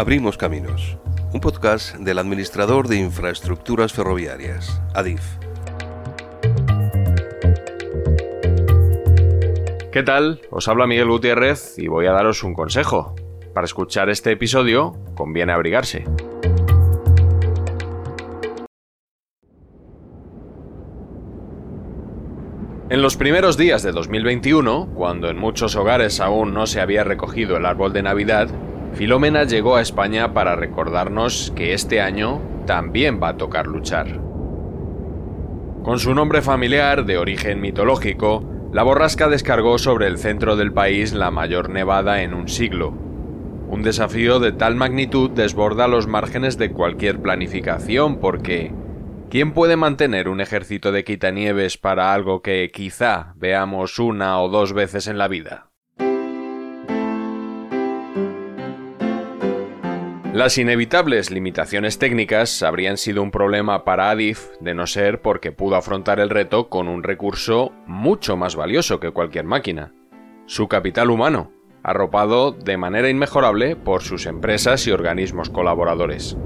Abrimos Caminos, un podcast del administrador de infraestructuras ferroviarias, ADIF. ¿Qué tal? Os habla Miguel Gutiérrez y voy a daros un consejo. Para escuchar este episodio conviene abrigarse. En los primeros días de 2021, cuando en muchos hogares aún no se había recogido el árbol de Navidad, Filomena llegó a España para recordarnos que este año también va a tocar luchar. Con su nombre familiar, de origen mitológico, la borrasca descargó sobre el centro del país la mayor nevada en un siglo. Un desafío de tal magnitud desborda los márgenes de cualquier planificación porque ¿quién puede mantener un ejército de quitanieves para algo que quizá veamos una o dos veces en la vida? Las inevitables limitaciones técnicas habrían sido un problema para Adif de no ser porque pudo afrontar el reto con un recurso mucho más valioso que cualquier máquina, su capital humano, arropado de manera inmejorable por sus empresas y organismos colaboradores.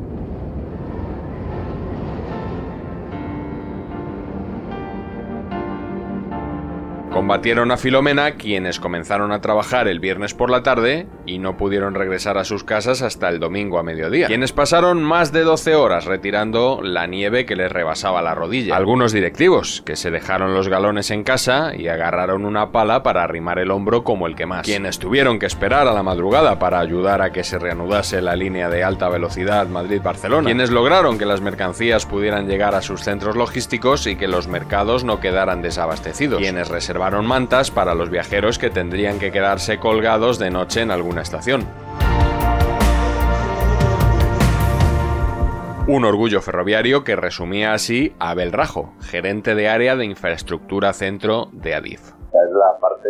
Combatieron a Filomena quienes comenzaron a trabajar el viernes por la tarde y no pudieron regresar a sus casas hasta el domingo a mediodía, quienes pasaron más de 12 horas retirando la nieve que les rebasaba la rodilla. Algunos directivos, que se dejaron los galones en casa y agarraron una pala para arrimar el hombro como el que más, quienes tuvieron que esperar a la madrugada para ayudar a que se reanudase la línea de alta velocidad Madrid-Barcelona, quienes lograron que las mercancías pudieran llegar a sus centros logísticos y que los mercados no quedaran desabastecidos, quienes reservaron mantas para los viajeros que tendrían que quedarse colgados de noche en alguna estación. Un orgullo ferroviario que resumía así Abel Rajo, gerente de área de infraestructura centro de Adif.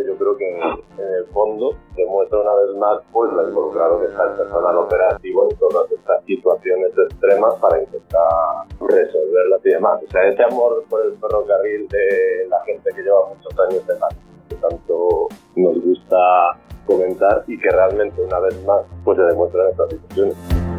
Yo creo que en, el fondo demuestra una vez más pues la involucrado que está el personal operativo en todas estas situaciones extremas para intentar resolverlas y demás. O sea, ese amor por el ferrocarril de la gente que lleva muchos años de más, que tanto nos gusta comentar y que realmente una vez más pues se demuestra en estas situaciones.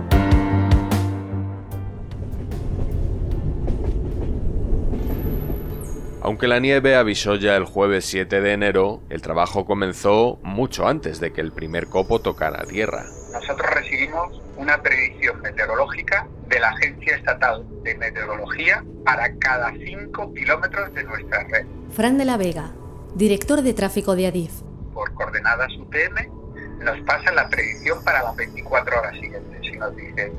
Aunque la nieve avisó ya el jueves 7 de enero, el trabajo comenzó mucho antes de que el primer copo tocara tierra. Nosotros recibimos una predicción meteorológica de la Agencia Estatal de Meteorología para cada 5 kilómetros de nuestra red. Fran de la Vega, director de tráfico de Adif. Por coordenadas UTM nos pasa la predicción para las 24 horas siguientes y nos dice,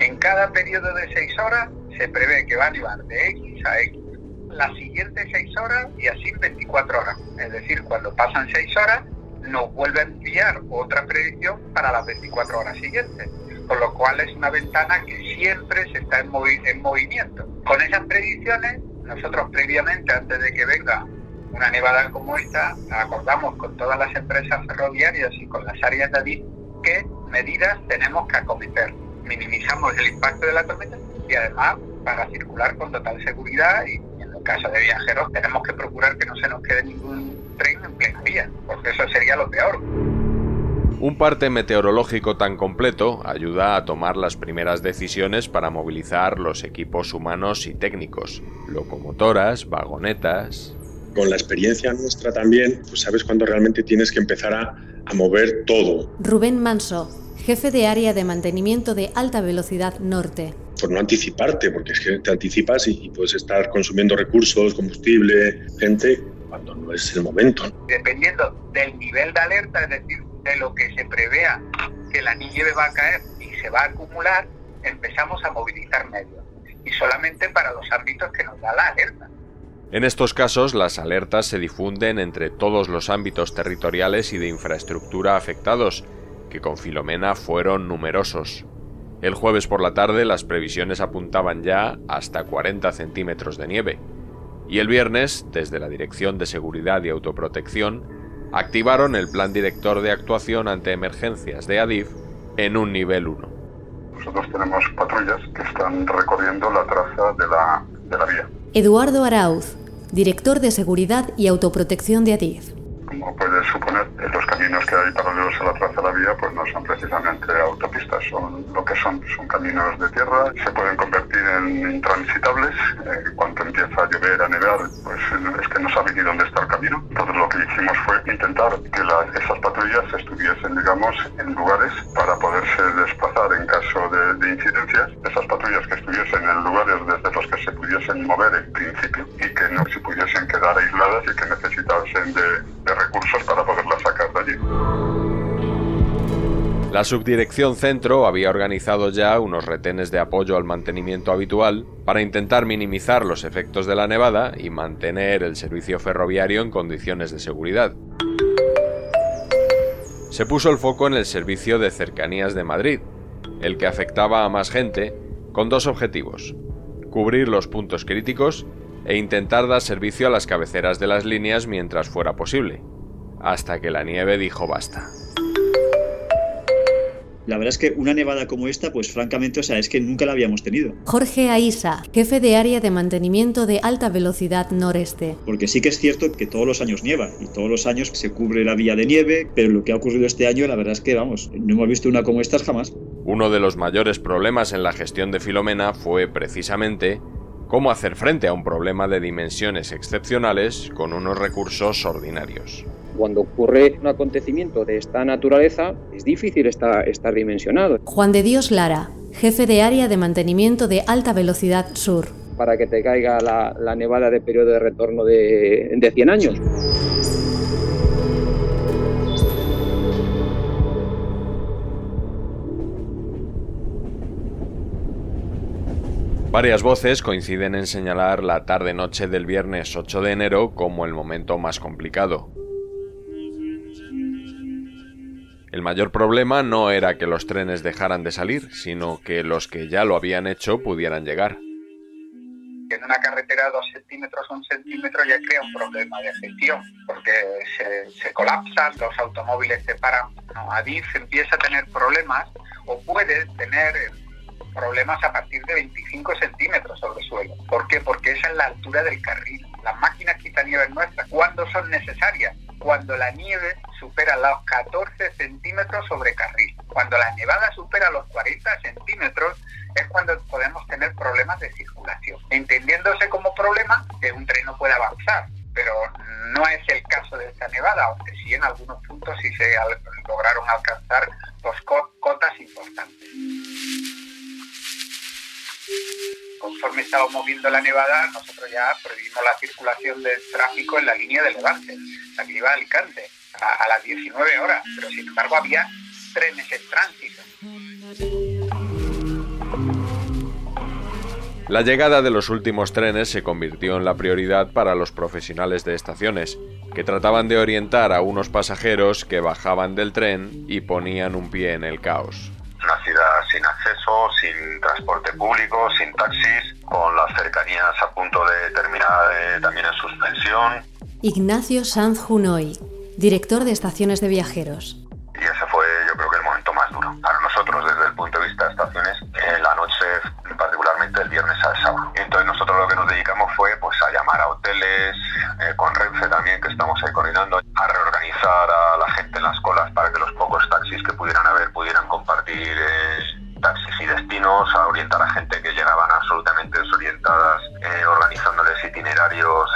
en cada periodo de 6 horas se prevé que va a llevar de X a X las siguientes 6 horas y así 24 horas. Es decir, cuando pasan 6 horas, nos vuelve a enviar otra predicción para las 24 horas siguientes. Con lo cual es una ventana que siempre se está en, en movimiento. Con esas predicciones, nosotros previamente, antes de que venga una nevada como esta, acordamos con todas las empresas ferroviarias y con las áreas de ADIF qué medidas tenemos que acometer. Minimizamos el impacto de la tormenta y además para circular con total seguridad y caso de viajeros tenemos que procurar que no se nos quede ningún tren en plena vía, porque eso sería lo peor. Un parte meteorológico tan completo ayuda a tomar las primeras decisiones para movilizar los equipos humanos y técnicos, locomotoras, vagonetas. Con la experiencia nuestra también, pues sabes cuándo realmente tienes que empezar a, a mover todo. Rubén Manso, jefe de área de mantenimiento de alta velocidad norte por no anticiparte, porque es que te anticipas y, puedes estar consumiendo recursos, combustible, gente, cuando no es el momento. Dependiendo del nivel de alerta, es decir, de lo que se prevea que la nieve va a caer y se va a acumular, empezamos a movilizar medios. Y solamente para los ámbitos que nos da la alerta. En estos casos, las alertas se difunden entre todos los ámbitos territoriales y de infraestructura afectados, que con Filomena fueron numerosos. El jueves por la tarde las previsiones apuntaban ya hasta 40 centímetros de nieve, y el viernes, desde la Dirección de Seguridad y Autoprotección, activaron el Plan Director de Actuación ante Emergencias de ADIF en un nivel 1. Nosotros tenemos patrullas que están recorriendo la traza de la, de la vía. Eduardo Arauz, director de Seguridad y Autoprotección de ADIF. Como puedes suponer, los caminos que hay paralelos a la traza de la vía pues no son precisamente autopistas, son lo que son, son caminos de tierra, se pueden convertir en intransitables, eh, cuando empieza a llover, a nevar, pues es que no sabes ni dónde está el camino. Entonces lo que hicimos fue intentar que esas patrullas estuviesen, digamos, en lugares para poderse desplazar en caso de, de incidencias, esas patrullas que estuviesen en lugares desde los que se pudiesen mover en principio y que no se pudiesen quedar aisladas y que necesitasen de, La subdirección Centro había organizado ya unos retenes de apoyo al mantenimiento habitual para intentar minimizar los efectos de la nevada y mantener el servicio ferroviario en condiciones de seguridad. Se puso el foco en el servicio de cercanías de Madrid, el que afectaba a más gente, con dos objetivos, cubrir los puntos críticos e intentar dar servicio a las cabeceras de las líneas mientras fuera posible, hasta que la nieve dijo basta. La verdad es que una nevada como esta, pues francamente, o sea, es que nunca la habíamos tenido. Jorge Aisa, jefe de área de mantenimiento de alta velocidad noreste. Porque sí que es cierto que todos los años nieva y todos los años se cubre la vía de nieve, pero lo que ha ocurrido este año, la verdad es que, vamos, no hemos visto una como estas jamás. Uno de los mayores problemas en la gestión de Filomena fue precisamente cómo hacer frente a un problema de dimensiones excepcionales con unos recursos ordinarios. Cuando ocurre un acontecimiento de esta naturaleza, es difícil estar, dimensionado. Juan de Dios Lara, jefe de área de mantenimiento de alta velocidad sur. Para que te caiga la, nevada de periodo de retorno de, de 100 años. Varias voces coinciden en señalar la tarde-noche del viernes 8 de enero como el momento más complicado. El mayor problema no era que los trenes dejaran de salir, sino que los que ya lo habían hecho pudieran llegar. En una carretera de 2 centímetros un centímetro ya crea un problema de gestión, porque se, colapsan, los automóviles se paran. No, Adif empieza a tener problemas o puede tener problemas a partir de 25 centímetros sobre el suelo. ¿Por qué? Porque esa es la altura del carril. Las máquinas quitanieves nuestras, ¿cuándo son necesarias? Cuando la nieve supera los 14 centímetros sobre carril. Cuando la nevada supera los 40 centímetros es cuando podemos tener problemas de circulación. Entendiéndose como problema que un tren no puede avanzar, pero no es el caso de esta nevada, aunque sí en algunos puntos sí se lograron alcanzar dos cotas importantes conforme estábamos moviendo la nevada, nosotros ya prohibimos la circulación del tráfico en la línea de Levante, la que iba a Alicante, a, las 19 horas, pero sin embargo había trenes en tránsito. La llegada de los últimos trenes se convirtió en la prioridad para los profesionales de estaciones, que trataban de orientar a unos pasajeros que bajaban del tren y ponían un pie en el caos una ciudad sin acceso, sin transporte público, sin taxis, con las cercanías a punto de terminar eh, también en suspensión. Ignacio Sanz Junoy, director de estaciones de viajeros. Y ese fue yo creo que el momento más duro para nosotros desde el punto de vista de estaciones, en la noche particularmente el viernes al sábado. Entonces nosotros lo que nos dedicamos fue pues a llamar a hoteles, eh, con Renfe también que estamos ahí coordinando, a reorganizar a la gente en las colas para que los pocos taxis que pudieran haber compartir eh, taxis y destinos, a orientar a gente que llegaban absolutamente desorientadas, eh, organizándoles itinerarios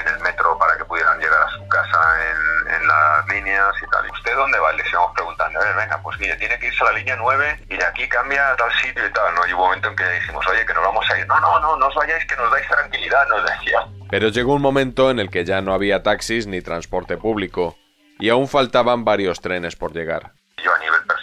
en el metro para que pudieran llegar a su casa en, en las líneas y tal. ¿Usted dónde va? Les íbamos preguntando, a ver, venga, pues mire, tiene que irse a la línea 9 y de aquí cambia a tal sitio y tal, ¿no? Y hubo un momento en que dijimos, oye, que nos vamos a ir. No, no, no, no os vayáis, que nos dais tranquilidad, nos decía. Pero llegó un momento en el que ya no había taxis ni transporte público, y aún faltaban varios trenes por llegar. Yo a nivel personal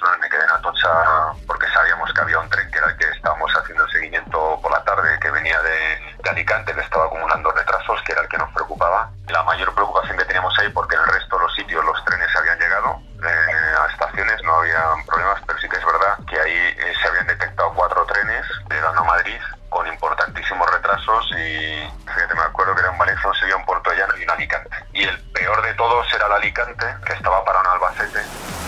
porque sabíamos que había un tren que era el que estábamos haciendo el seguimiento por la tarde, que venía de, Alicante, que estaba acumulando retrasos, que era el que nos preocupaba. La mayor preocupación que teníamos ahí, porque en el resto de los sitios los trenes habían llegado eh, a estaciones, no había problemas, pero sí que es verdad que ahí eh, se habían detectado cuatro trenes llegando a Madrid con importantísimos retrasos y fíjate, me acuerdo que era un Valencia, un Sevilla, un Puerto Llano y un Alicante. Y el peor de todos era el Alicante, que estaba para un Albacete.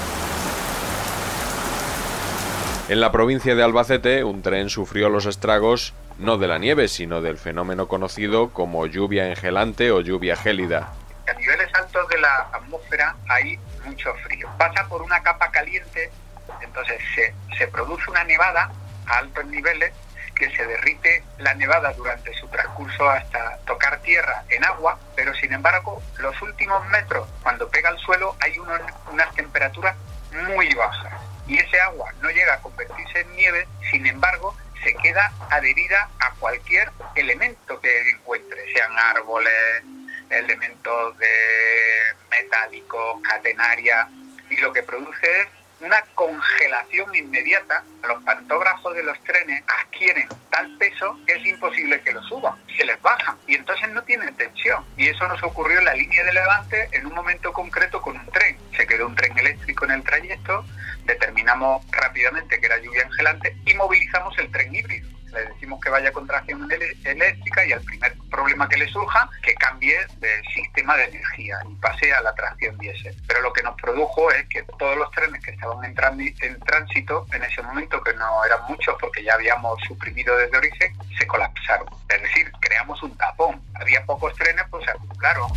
En la provincia de Albacete, un tren sufrió los estragos no de la nieve, sino del fenómeno conocido como lluvia engelante o lluvia gélida. A niveles altos de la atmósfera hay mucho frío. Pasa por una capa caliente, entonces se produce una nevada a altos niveles que se derrite la nevada durante su transcurso hasta tocar tierra en agua, pero sin embargo los últimos metros, cuando pega al suelo, hay unas temperaturas muy bajas y ese agua no llega a convertirse en nieve, sin embargo se queda adherida a cualquier elemento que encuentre, sean árboles, elementos de metálicos, catenaria, y lo que produce es una congelación inmediata. Los pantógrafos de los trenes adquieren tal peso que es imposible que lo suban, se les baja y entonces no tienen tensión. Y eso nos ocurrió en la línea de Levante en un momento concreto con un tren. Se quedó un tren eléctrico en el trayecto, determinamos rápidamente que era lluvia angelante y movilizamos el tren híbrido le decimos que vaya con tracción eléctrica y al primer problema que le surja, que cambie de sistema de energía y pase a la tracción diésel. Pero lo que nos produjo es que todos los trenes que estaban en, en tránsito en ese momento, que no eran muchos porque ya habíamos suprimido desde origen, se colapsaron. Es decir, creamos un tapón. Había pocos trenes, pues se acumularon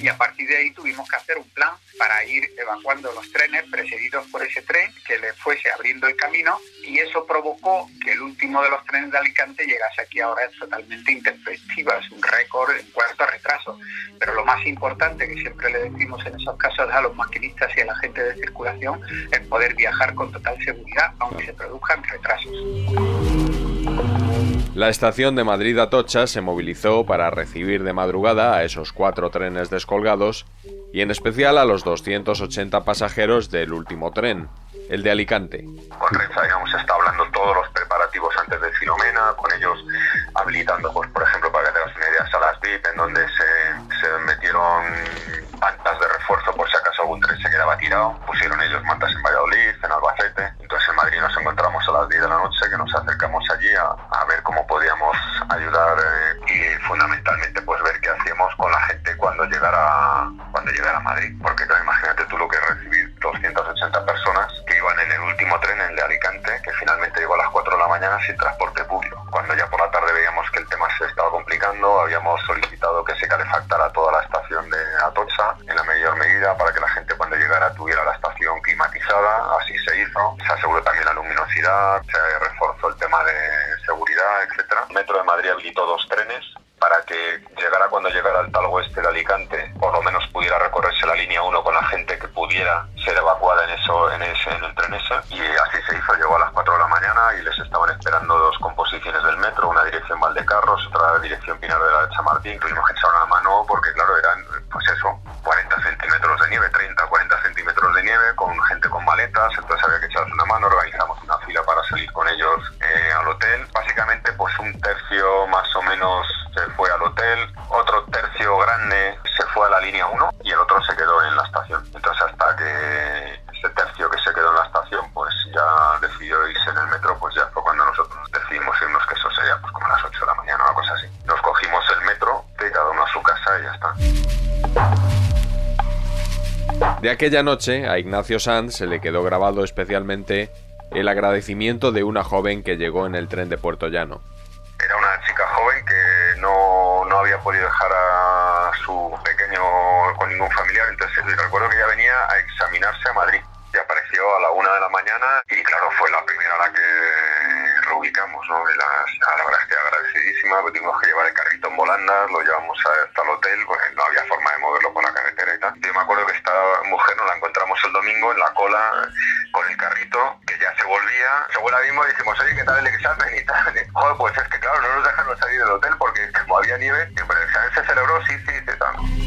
y a partir de ahí tuvimos que hacer un plan para ir evacuando los trenes precedidos por ese tren que le fuese abriendo el camino y eso provocó que el último de los trenes de Alicante llegase aquí ahora es totalmente intempestiva, es un récord en cuarto retraso. Pero lo más importante que siempre le decimos en esos casos a los maquinistas y a la gente de circulación es poder viajar con total seguridad aunque se produzcan retrasos. La estación de Madrid Atocha se movilizó para recibir de madrugada a esos cuatro trenes descolgados y en especial a los 280 pasajeros del último tren, el de Alicante. Con Renfe habíamos estado hablando todos los preparativos antes de Filomena, con ellos habilitando, pues, por ejemplo, para que tengas una idea, salas VIP, en donde se, se metieron mantas de refuerzo por si acaso algún tren se quedaba tirado, pusieron ellos mantas en Valladolid, y les estaban esperando dos composiciones del metro, una dirección Valdecarros, otra dirección Pinar de la Chamartín, que echar una mano porque claro, eran pues eso, 40 centímetros de nieve, 30, 40 centímetros de nieve con gente con maletas, entonces había que echarles una mano, aquella noche a Ignacio Sanz se le quedó grabado especialmente el agradecimiento de una joven que llegó en el tren de Puerto Llano. Era una chica joven que no, no había podido dejar a su pequeño con ningún familiar, entonces recuerdo que ella venía a examinarse a Madrid y apareció a la una de la mañana y claro, fue la primera la que reubicamos, ¿no? Y la, la verdad es que agradecidísima, pues tuvimos que llevar el carrito en volandas, lo llevamos hasta el hotel, pues no había forma de moverlo por la carretera y tal. Yo me acuerdo que esta mujer nos la encontramos el domingo en la cola con el carrito, que ya se volvía, según la vimos dijimos, oye, ¿qué tal el examen? Y tal, y, joder, pues es que claro, no nos dejaron salir del hotel porque como había nieve, y, pero el se celebró, sí, sí, sí, tal.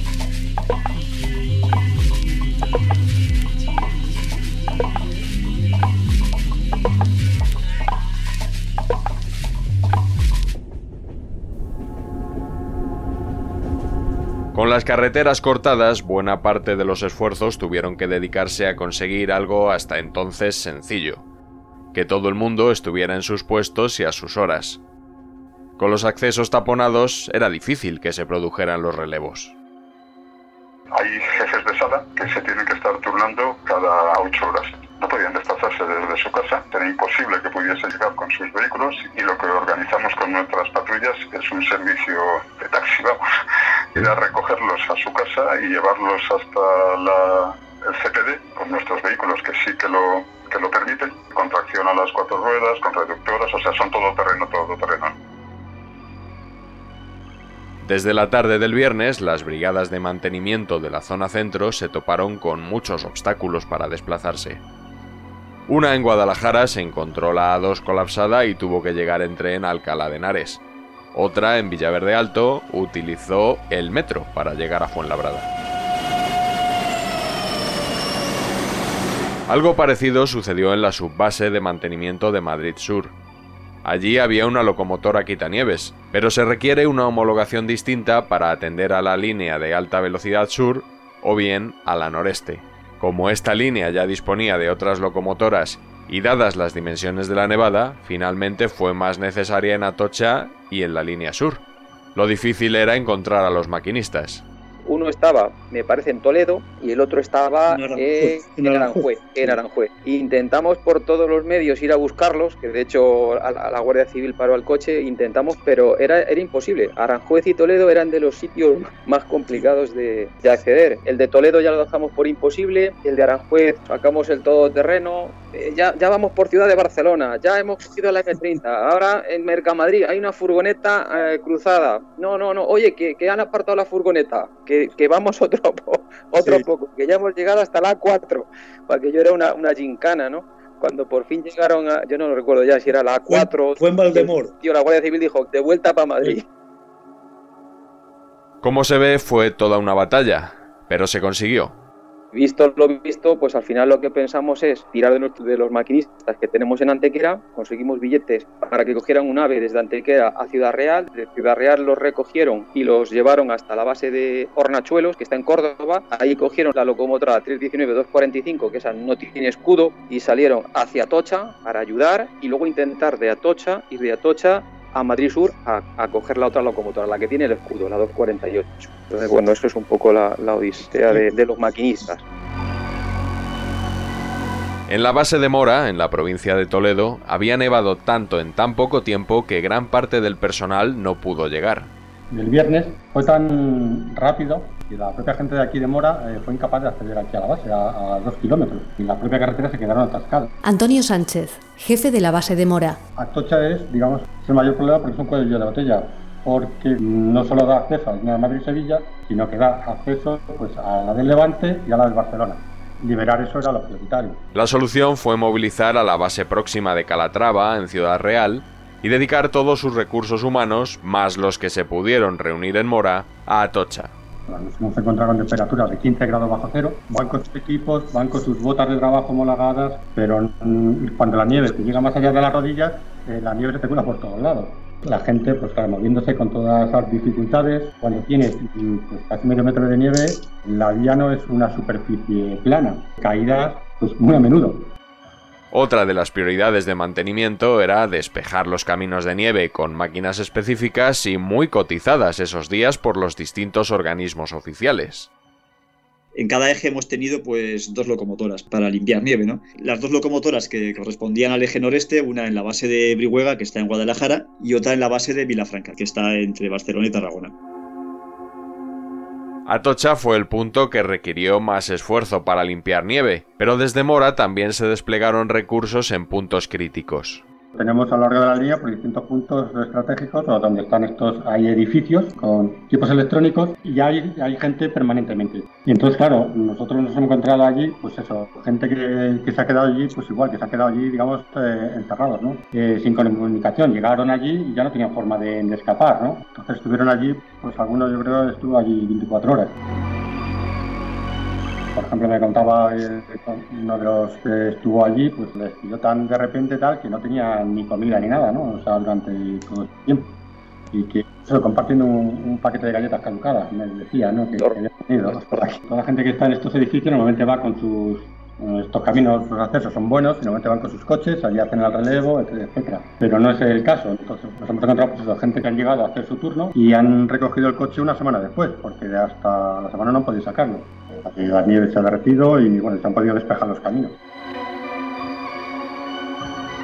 Con las carreteras cortadas, buena parte de los esfuerzos tuvieron que dedicarse a conseguir algo hasta entonces sencillo, que todo el mundo estuviera en sus puestos y a sus horas. Con los accesos taponados era difícil que se produjeran los relevos. Hay jefes de sala que se tienen que estar turnando cada ocho horas. No podían desplazarse desde su casa, era imposible que pudiesen llegar con sus vehículos y lo que organizamos con nuestras patrullas es un servicio de taxi vamos, ir a recogerlos a su casa y llevarlos hasta el CPD con nuestros vehículos que sí que lo, que lo permiten, con tracción a las cuatro ruedas, con reductoras, o sea, son todo terreno, todo terreno. Desde la tarde del viernes, las brigadas de mantenimiento de la zona centro se toparon con muchos obstáculos para desplazarse. Una en Guadalajara se encontró la A2 colapsada y tuvo que llegar en tren a Alcalá de Henares. Otra en Villaverde Alto utilizó el metro para llegar a Fuenlabrada. Algo parecido sucedió en la subbase de mantenimiento de Madrid Sur, Allí había una locomotora quitanieves, pero se requiere una homologación distinta para atender a la línea de alta velocidad sur o bien a la noreste. Como esta línea ya disponía de otras locomotoras y dadas las dimensiones de la nevada, finalmente fue más necesaria en Atocha y en la línea sur. Lo difícil era encontrar a los maquinistas. Uno estaba, me parece, en Toledo y el otro estaba en, Aranjuez, en Aranjuez. Intentamos por todos los medios ir a buscarlos, que de hecho a la, Guardia Civil paró al coche, intentamos, pero era, era imposible. Aranjuez y Toledo eran de los sitios más complicados de, acceder. El de Toledo ya lo dejamos por imposible, el de Aranjuez sacamos el todoterreno, eh, ya, ya vamos por Ciudad de Barcelona, ya hemos cogido la M30, ahora en Mercamadrid hay una furgoneta eh, cruzada. No, no, no, oye, que, que han apartado la furgoneta, que que, vamos otro, otro poco, que ya hemos llegado hasta la 4, para que yo era una, una gincana, ¿no? Cuando por fin llegaron a, yo no lo recuerdo ya si era la 4. Fue, en Valdemor. Tío, la Guardia Civil dijo, de vuelta para Madrid. Como se ve, fue toda una batalla, pero se consiguió. Visto lo visto, pues al final lo que pensamos es tirar de, los maquinistas que tenemos en Antequera, conseguimos billetes para que cogieran un ave desde Antequera a Ciudad Real, de Ciudad Real los recogieron y los llevaron hasta la base de Hornachuelos, que está en Córdoba, ahí cogieron la locomotora 319-245, que esa no tiene escudo, y salieron hacia Atocha para ayudar y luego intentar de Atocha y de Atocha a Madrid Sur a, coger la otra locomotora, la que tiene el escudo, la 248. Entonces, bueno, eso es un poco la, odisea de, los maquinistas. En la base de Mora, en la provincia de Toledo, había nevado tanto en tan poco tiempo que gran parte del personal no pudo llegar. El viernes fue tan rápido y la propia gente de aquí de Mora eh, fue incapaz de acceder aquí a la base, a, dos kilómetros, y la propia carretera se quedaron atascados. Antonio Sánchez, jefe de la base de Mora. Atocha es, digamos, el mayor problema porque es un cuello de botella, porque no solo da acceso a la línea de Madrid-Sevilla, sino que da acceso pues, a la del Levante y a la del Barcelona. Liberar eso era lo prioritario. La solución fue movilizar a la base próxima de Calatrava, en Ciudad Real, y dedicar todos sus recursos humanos, más los que se pudieron reunir en Mora, a Atocha. Nos hemos encontrado con temperaturas de 15 grados bajo cero, van con sus equipos, van con sus botas de trabajo homologadas, pero cuando la nieve te llega más allá de las rodillas, eh, la nieve se te cura por todos lados. La gente, pues claro, moviéndose con todas esas dificultades, cuando tienes pues, casi medio metro de nieve, la vía no es una superficie plana, caídas pues muy a menudo. Otra de las prioridades de mantenimiento era despejar los caminos de nieve con máquinas específicas y muy cotizadas esos días por los distintos organismos oficiales. En cada eje hemos tenido pues dos locomotoras para limpiar nieve, ¿no? Las dos locomotoras que correspondían al eje noreste, una en la base de Brihuega, que está en Guadalajara, y otra en la base de Vilafranca, que está entre Barcelona y Tarragona. Atocha fue el punto que requirió más esfuerzo para limpiar nieve, pero desde Mora también se desplegaron recursos en puntos críticos. Tenemos a lo largo de la línea por distintos puntos estratégicos donde están estos, hay edificios con equipos electrónicos y hay, hay gente permanentemente. Y entonces, claro, nosotros nos hemos encontrado allí, pues eso, gente que, que se ha quedado allí, pues igual, que se ha quedado allí, digamos, eh, encerrados, ¿no? Eh, sin comunicación. Llegaron allí y ya no tenían forma de, de escapar, ¿no? Entonces estuvieron allí, pues algunos yo creo estuvo allí 24 horas. Por ejemplo, me contaba eh, uno de los que estuvo allí, pues les pidió tan de repente tal que no tenía ni comida ni nada, ¿no? O sea, durante todo el tiempo. Y que solo compartiendo un, paquete de galletas caducadas, me decía, ¿no? Que, había tenido. Toda la gente que está en estos edificios normalmente va con sus estos caminos, los accesos son buenos, normalmente van con sus coches, allí hacen el relevo, etcétera. Pero no es el caso. Entonces nos hemos encontrado pues, gente que han llegado a hacer su turno y han recogido el coche una semana después, porque hasta la semana no han podido sacarlo. La nieve se ha derretido y bueno, se han podido despejar los caminos.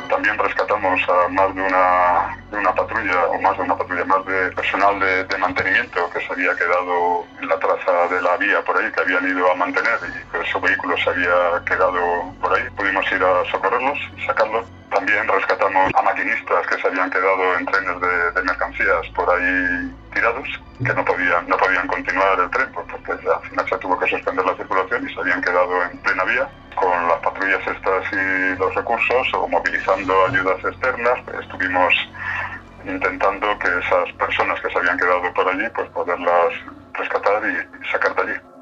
También rescatamos a más de una, patrulla, o más de una patrulla, más de personal de, mantenimiento que se había quedado en la traza de la vía por ahí, que habían ido a mantener y que su vehículo se había quedado por ahí. Pudimos ir a socorrerlos y sacarlos. También rescatamos a maquinistas que se habían quedado en trenes de mercancías por ahí tirados, que no podían, no podían continuar el tren, pues, porque al final se tuvo que suspender la circulación y se habían quedado en plena vía. Con las patrullas estas y los recursos, o movilizando ayudas externas, estuvimos intentando que esas personas que se habían quedado por allí, pues poderlas rescatar y sacar de allí.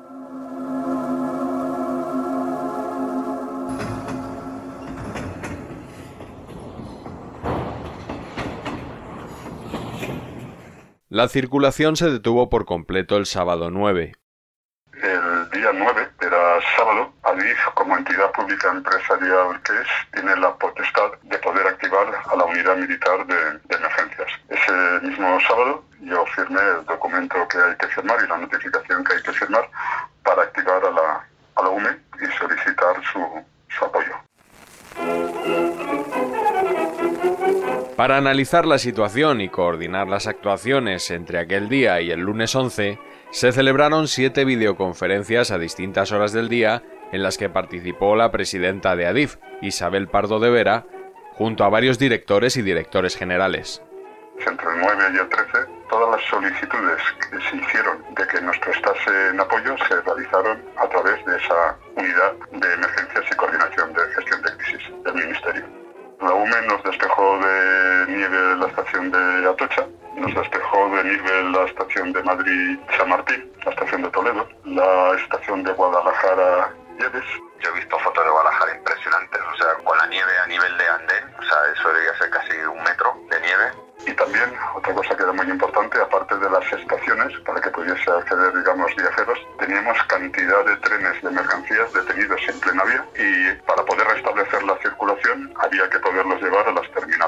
La circulación se detuvo por completo el sábado 9. El día 9 era sábado. Adif, como entidad pública empresarial que es, tiene la potestad de poder activar a la unidad militar de, emergencias. Ese mismo sábado yo firmé el documento que hay que firmar y la notificación que hay que firmar para activar a la, UME y solicitar su apoyo. Para analizar la situación y coordinar las actuaciones entre aquel día y el lunes 11, se celebraron siete videoconferencias a distintas horas del día en las que participó la presidenta de ADIF, Isabel Pardo de Vera, junto a varios directores y directores generales. Entre el 9 y el 13, todas las solicitudes que se hicieron de que nos prestasen apoyo se realizaron a través de esa unidad de emergencias y coordinación de gestión de crisis del Ministerio. La UME nos despejó de nieve la estación de Atocha, nos despejó de nieve la estación de Madrid-San Martín, la estación de Toledo, la estación de Guadalajara Lleves. Yo he visto fotos de Guadalajara impresionantes, o sea, con la nieve a nivel de andén, o sea, eso debería ser casi un metro de nieve. Y también, otra cosa que era muy importante, aparte de las estaciones, para que pudiese acceder, digamos, viajeros, teníamos cantidad de trenes de mercancías detenidos en plena vía y para poder restablecer la circulación había que poderlos llevar a las terminales,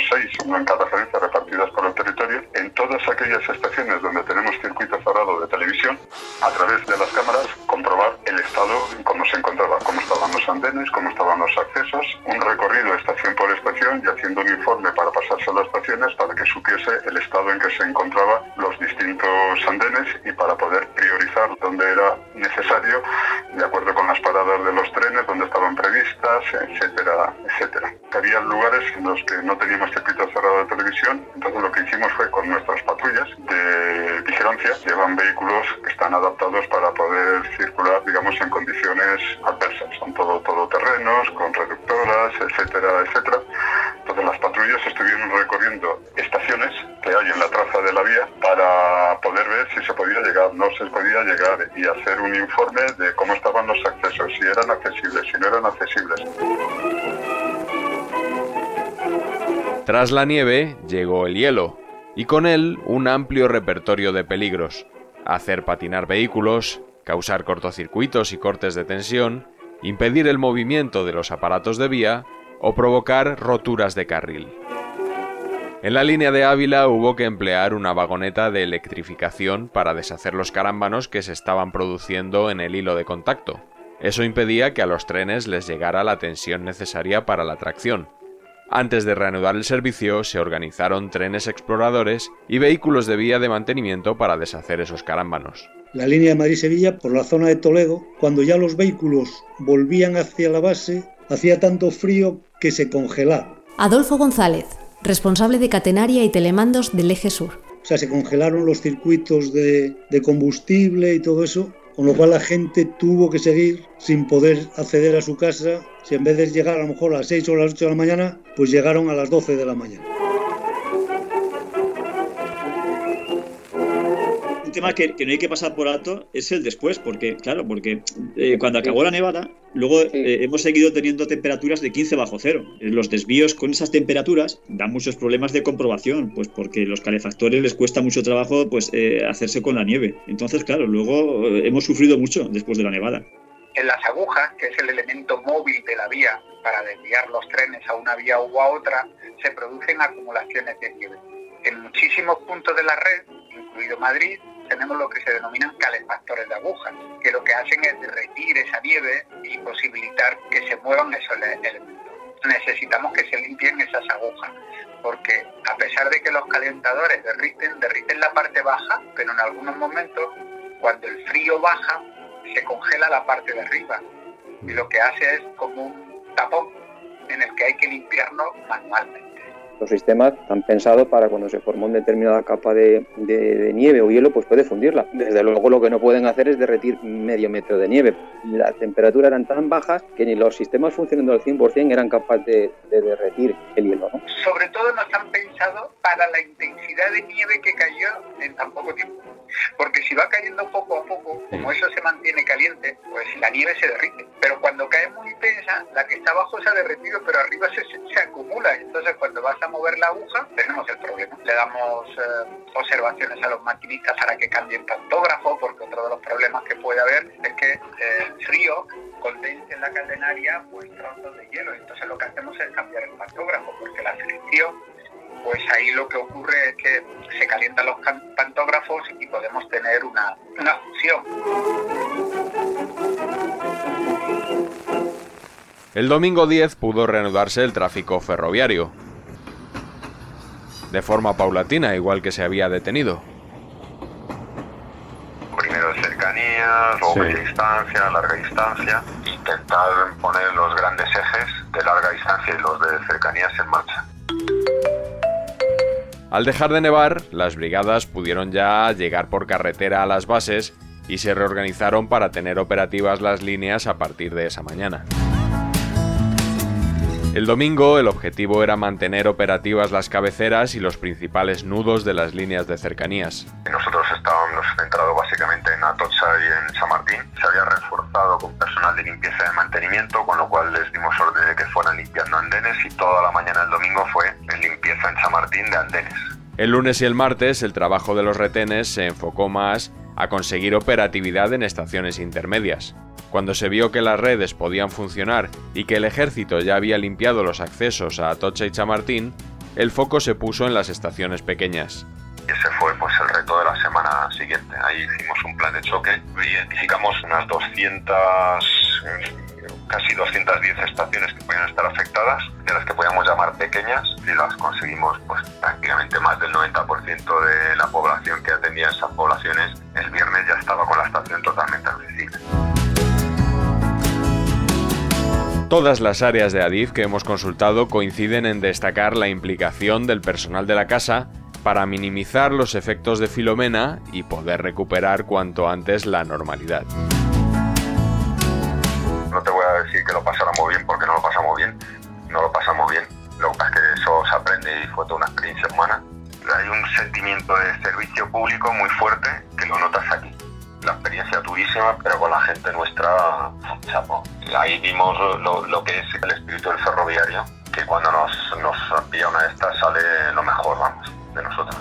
tenemos seis, uno en cada referencia, repartidas por el territorio, en todas aquellas estaciones donde tenemos circuito cerrado de televisión, a través de las cámaras, comprobar el estado en cómo se encontraba, cómo estaban los andenes, cómo estaban los accesos, un recorrido estación por estación y haciendo un informe para pasarse a las estaciones para que supiese el estado en que se encontraban los distintos andenes y para poder dónde era necesario, de acuerdo con las paradas de los trenes, dónde estaban previstas, etcétera, etcétera. Había lugares en los que no teníamos circuito cerrado de televisión, entonces lo que hicimos fue con nuestras patrullas de vigilancia, llevan vehículos que están adaptados para poder circular, digamos, en condiciones adversas. Son todo todoterrenos, con reductoras, etcétera, etcétera. Entonces las patrullas estuvieron recorriendo estaciones que hay en la traza de la vía para poder ver si se podía llegar, no se podía llegar y hacer un informe de cómo estaban los accesos, si eran accesibles, si no eran accesibles. Tras la nieve llegó el hielo y con él un amplio repertorio de peligros. Hacer patinar vehículos, causar cortocircuitos y cortes de tensión, impedir el movimiento de los aparatos de vía o provocar roturas de carril. En la línea de Ávila hubo que emplear una vagoneta de electrificación para deshacer los carámbanos que se estaban produciendo en el hilo de contacto. Eso impedía que a los trenes les llegara la tensión necesaria para la tracción. Antes de reanudar el servicio, se organizaron trenes exploradores y vehículos de vía de mantenimiento para deshacer esos carámbanos. La línea de Madrid-Sevilla por la zona de Toledo, cuando ya los vehículos volvían hacia la base, hacía tanto frío que se congelaba. Adolfo González, responsable de catenaria y telemandos del Eje Sur. O sea, se congelaron los circuitos de, combustible y todo eso, con lo cual la gente tuvo que seguir sin poder acceder a su casa. Si en vez de llegar a lo mejor a las 6 o a las 8 de la mañana, pues llegaron a las 12 de la mañana. Un tema que, no hay que pasar por alto es el después, porque, claro, porque eh, cuando acabó la nevada, luego eh, hemos seguido teniendo temperaturas de 15 bajo cero. Los desvíos con esas temperaturas dan muchos problemas de comprobación, pues porque los calefactores les cuesta mucho trabajo pues eh, hacerse con la nieve. Entonces, claro, luego hemos sufrido mucho después de la nevada. En las agujas, que es el elemento móvil de la vía para desviar los trenes a una vía u a otra, se producen acumulaciones de nieve. En muchísimos puntos de la red, incluido Madrid, tenemos lo que se denominan calefactores de agujas, que lo que hacen es derretir esa nieve y posibilitar que se muevan esos elementos. Necesitamos que se limpien esas agujas, porque a pesar de que los calentadores derriten, derriten la parte baja, pero en algunos momentos, cuando el frío baja, se congela la parte de arriba. Y lo que hace es como un tapón en el que hay que limpiarlo manualmente. Los sistemas están pensados para cuando se forma una determinada capa de, nieve o hielo, pues puede fundirla. Desde luego lo que no pueden hacer es derretir medio metro de nieve. Las temperaturas eran tan bajas que ni los sistemas funcionando al 100% eran capaces de, derretir el hielo. Sobre todo no están pensados para la intensidad de nieve que cayó en tan poco tiempo. Porque si va cayendo poco a poco, como eso se mantiene caliente, pues la nieve se derrite. Pero cuando cae muy intensa, la que está abajo se ha derretido, pero arriba se, se acumula. Entonces cuando vas a mover la aguja, tenemos el problema. Le damos eh, observaciones a los maquinistas para que cambien pantógrafo, porque otro de los problemas que puede haber es que eh, el frío condense en la cadenaria pues trozos de hielo. Entonces lo que hacemos es cambiar el pantógrafo, porque la fricción, pues ahí lo que ocurre es que se calientan los pantógrafos y podemos tener una, una fusión. El domingo 10 pudo reanudarse el tráfico ferroviario, de forma paulatina, igual que se había detenido. Primero cercanías, luego media distancia, larga distancia, intentar poner los grandes ejes de larga distancia y los de cercanías en marcha. Al dejar de nevar, las brigadas pudieron ya llegar por carretera a las bases y se reorganizaron para tener operativas las líneas a partir de esa mañana. El domingo el objetivo era mantener operativas las cabeceras y los principales nudos de las líneas de cercanías. Centrados básicamente en Atocha y en San Martín. Se había reforzado con personal de limpieza y mantenimiento, con lo cual les dimos orden de que fueran limpiando andenes y toda la mañana del domingo fue en limpieza en San Martín de andenes. El lunes y el martes el trabajo de los retenes se enfocó más a conseguir operatividad en estaciones intermedias. Cuando se vio que las redes podían funcionar y que el ejército ya había limpiado los accesos a Atocha y Chamartín, el foco se puso en las estaciones pequeñas. Ese fue pues el reto de la semana siguiente. Ahí hicimos un plan de choque, identificamos unas 200, casi 210 estaciones que podían estar afectadas, de las que podíamos llamar pequeñas, y las conseguimos pues prácticamente más del 90% de la población que atendía esas poblaciones, el viernes ya estaba con la estación totalmente accesible. Todas las áreas de Adif que hemos consultado coinciden en destacar la implicación del personal de la casa para minimizar los efectos de Filomena y poder recuperar cuanto antes la normalidad. No te voy a decir que lo pasáramos bien porque no lo pasamos bien, no lo pasamos bien. Lo que pasa es que eso se aprende y fue toda una experiencia humana. Hay un sentimiento de servicio público muy fuerte que lo notas aquí la experiencia durísima, pero con la gente nuestra, chapo. Ahí vimos lo, lo, que es el espíritu del ferroviario, que cuando nos, nos pilla una de estas sale lo mejor, vamos, de nosotros.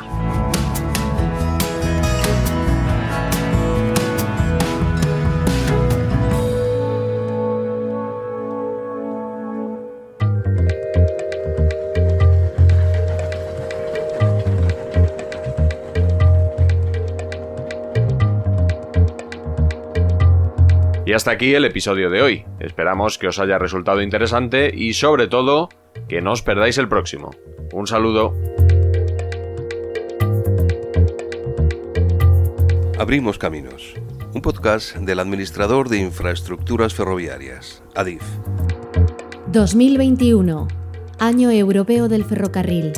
Y hasta aquí el episodio de hoy. Esperamos que os haya resultado interesante y sobre todo que no os perdáis el próximo. Un saludo. Abrimos Caminos, un podcast del Administrador de Infraestructuras Ferroviarias, ADIF. 2021, Año Europeo del Ferrocarril.